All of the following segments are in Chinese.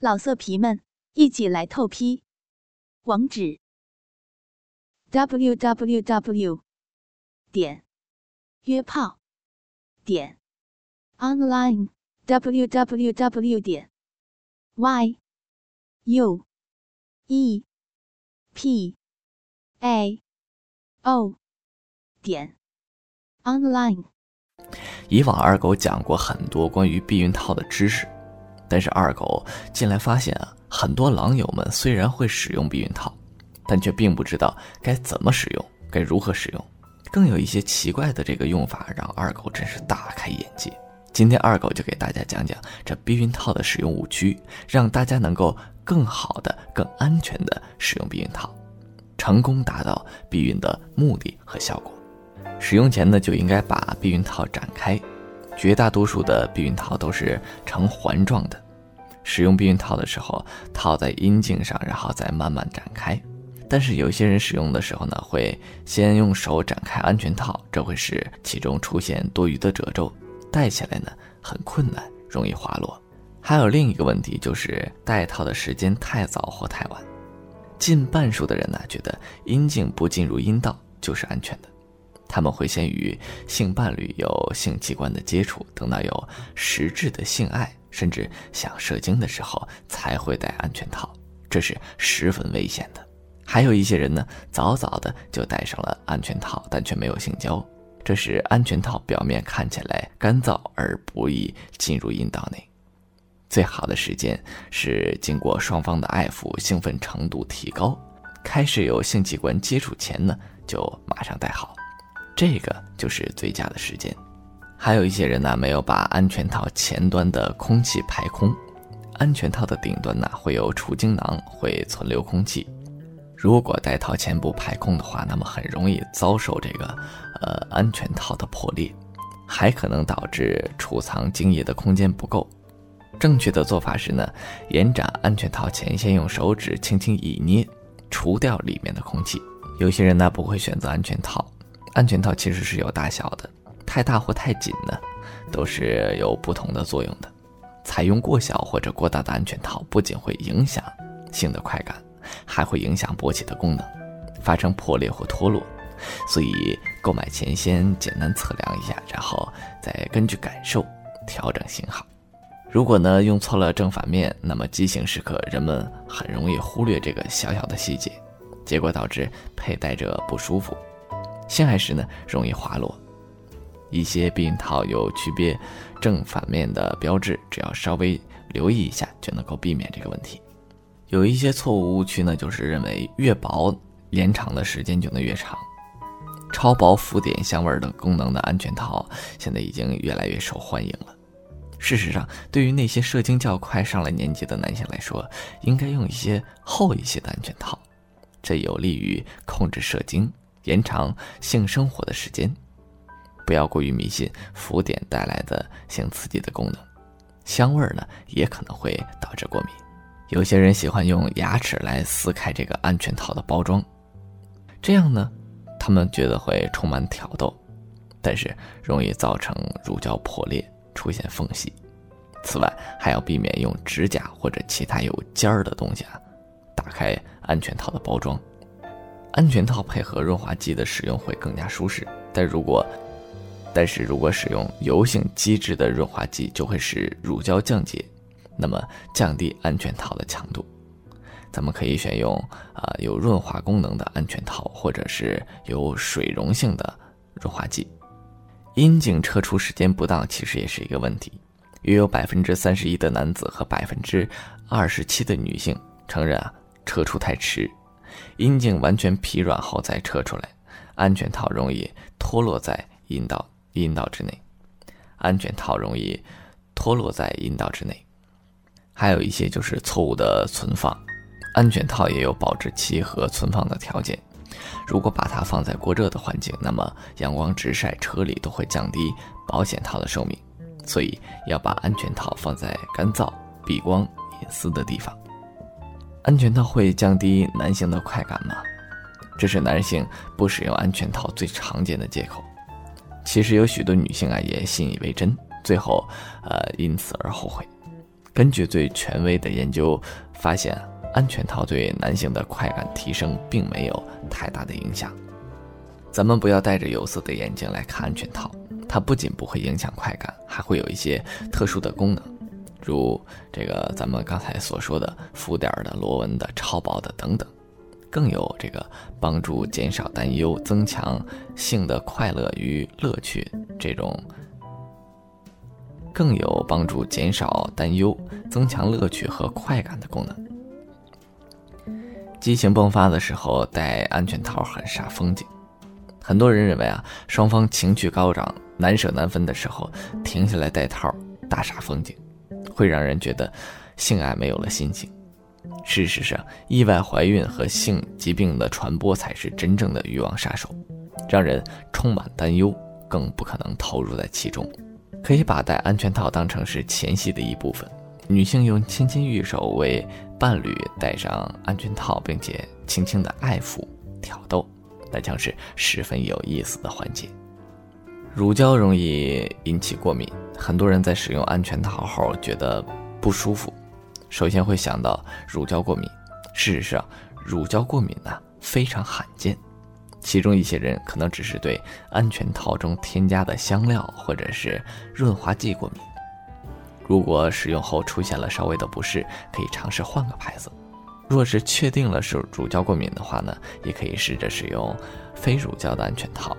老色皮们，一起来透批！网址：w w w 点约炮点 online w w w 点 y u e p a o 点 online。以往二狗讲过很多关于避孕套的知识。但是二狗近来发现啊，很多狼友们虽然会使用避孕套，但却并不知道该怎么使用，该如何使用，更有一些奇怪的这个用法，让二狗真是大开眼界。今天二狗就给大家讲讲这避孕套的使用误区，让大家能够更好的、更安全的使用避孕套，成功达到避孕的目的和效果。使用前呢，就应该把避孕套展开。绝大多数的避孕套都是呈环状的，使用避孕套的时候套在阴茎上，然后再慢慢展开。但是有些人使用的时候呢，会先用手展开安全套，这会使其中出现多余的褶皱，戴起来呢很困难，容易滑落。还有另一个问题就是戴套的时间太早或太晚，近半数的人呢觉得阴茎不进入阴道就是安全的。他们会先与性伴侣有性器官的接触，等到有实质的性爱，甚至想射精的时候才会戴安全套，这是十分危险的。还有一些人呢，早早的就戴上了安全套，但却没有性交，这使安全套表面看起来干燥而不易进入阴道内。最好的时间是经过双方的爱抚，兴奋程度提高，开始有性器官接触前呢，就马上戴好。这个就是最佳的时间。还有一些人呢，没有把安全套前端的空气排空。安全套的顶端呢，会有储精囊，会存留空气。如果戴套前不排空的话，那么很容易遭受这个，呃，安全套的破裂，还可能导致储藏精液的空间不够。正确的做法是呢，延展安全套前，先用手指轻轻一捏，除掉里面的空气。有些人呢，不会选择安全套。安全套其实是有大小的，太大或太紧呢，都是有不同的作用的。采用过小或者过大的安全套，不仅会影响性的快感，还会影响勃起的功能，发生破裂或脱落。所以购买前先简单测量一下，然后再根据感受调整型号。如果呢用错了正反面，那么畸形时刻人们很容易忽略这个小小的细节，结果导致佩戴者不舒服。性爱时呢，容易滑落。一些避孕套有区别正反面的标志，只要稍微留意一下，就能够避免这个问题。有一些错误误区呢，就是认为越薄延长的时间就能越长。超薄浮点香味等功能的安全套，现在已经越来越受欢迎了。事实上，对于那些射精较快、上了年纪的男性来说，应该用一些厚一些的安全套，这有利于控制射精。延长性生活的时间，不要过于迷信浮点带来的性刺激的功能。香味儿呢，也可能会导致过敏。有些人喜欢用牙齿来撕开这个安全套的包装，这样呢，他们觉得会充满挑逗，但是容易造成乳胶破裂，出现缝隙。此外，还要避免用指甲或者其他有尖儿的东西啊，打开安全套的包装。安全套配合润滑剂的使用会更加舒适，但如果，但是如果使用油性机制的润滑剂，就会使乳胶降解，那么降低安全套的强度。咱们可以选用啊有润滑功能的安全套，或者是有水溶性的润滑剂。阴茎撤出时间不当，其实也是一个问题。约有百分之三十一的男子和百分之二十七的女性承认啊撤出太迟。阴茎完全疲软后再撤出来，安全套容易脱落在阴道阴道之内，安全套容易脱落在阴道之内。还有一些就是错误的存放，安全套也有保质期和存放的条件。如果把它放在过热的环境，那么阳光直晒、车里都会降低保险套的寿命。所以要把安全套放在干燥、避光、隐私的地方。安全套会降低男性的快感吗？这是男性不使用安全套最常见的借口。其实有许多女性啊也信以为真，最后，呃因此而后悔。根据最权威的研究发现，安全套对男性的快感提升并没有太大的影响。咱们不要戴着有色的眼镜来看安全套，它不仅不会影响快感，还会有一些特殊的功能，如这个咱们刚才所说的浮点的、螺纹的、超薄的等等，更有这个帮助减少担忧、增强性的快乐与乐趣这种，更有帮助减少担忧、增强乐趣和快感的功能。激情迸发的时候戴安全套很煞风景。很多人认为啊，双方情绪高涨、难舍难分的时候，停下来戴套大煞风景，会让人觉得性爱没有了心情。事实上，意外怀孕和性疾病的传播才是真正的欲望杀手，让人充满担忧，更不可能投入在其中。可以把戴安全套当成是前戏的一部分，女性用纤纤玉手为伴侣戴上安全套，并且轻轻的爱抚、挑逗。那将是十分有意思的环节。乳胶容易引起过敏，很多人在使用安全套后觉得不舒服，首先会想到乳胶过敏。事实上，乳胶过敏呢非常罕见，其中一些人可能只是对安全套中添加的香料或者是润滑剂过敏。如果使用后出现了稍微的不适，可以尝试换个牌子。若是确定了是乳胶过敏的话呢，也可以试着使用非乳胶的安全套，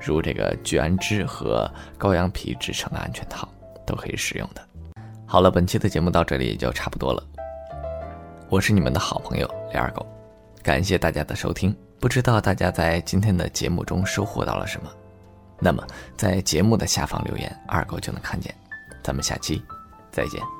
如这个聚氨酯和羔羊皮制成的安全套都可以使用的。好了，本期的节目到这里也就差不多了。我是你们的好朋友李二狗，感谢大家的收听。不知道大家在今天的节目中收获到了什么？那么在节目的下方留言，二狗就能看见。咱们下期再见。